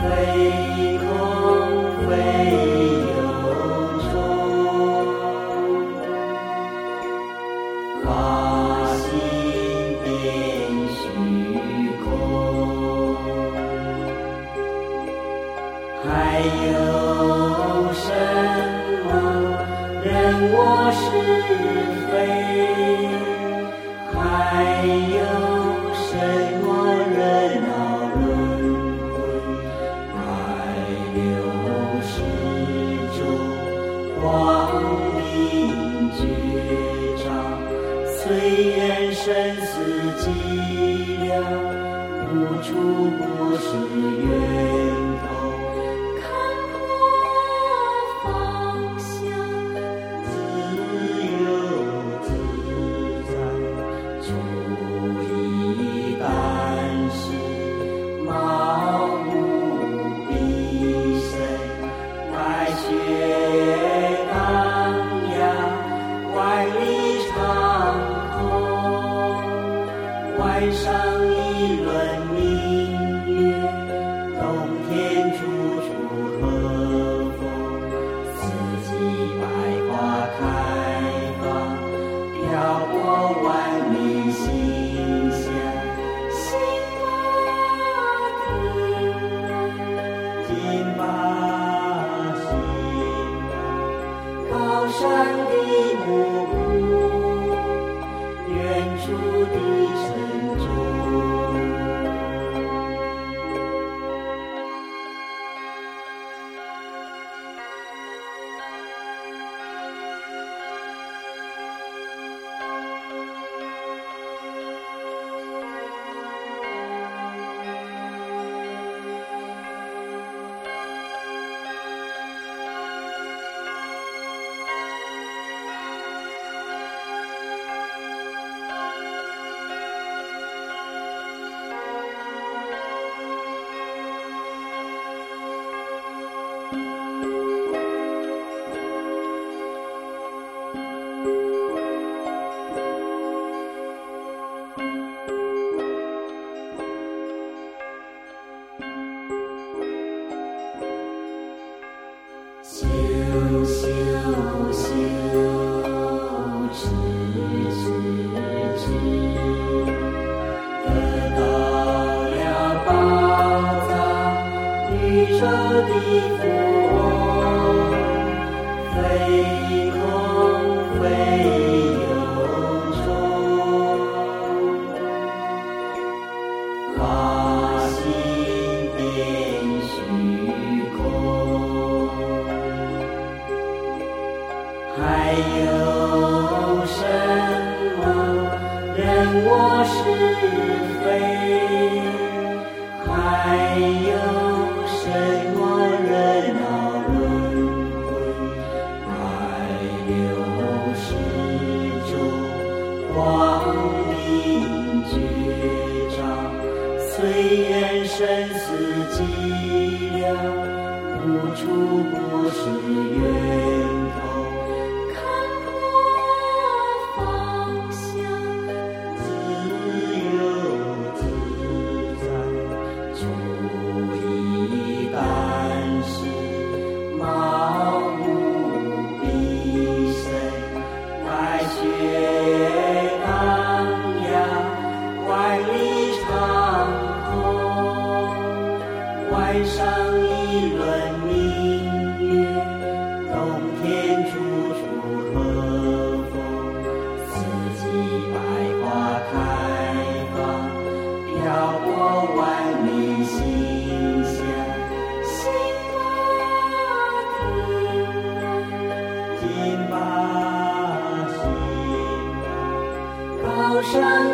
飞空飞有虚空还有什么？人我是六世主光明觉照，虽远生死寂寥，无处不是缘。天上一轮明月，冬天处处和风，四季百花开放，飘过万里心香。心把定，定把心，高山。非空非有，虚空，还有什么我识？岁月深似寂寥无处不是源处处和风，四季百花开放，飘过万里心香。心，心，高山。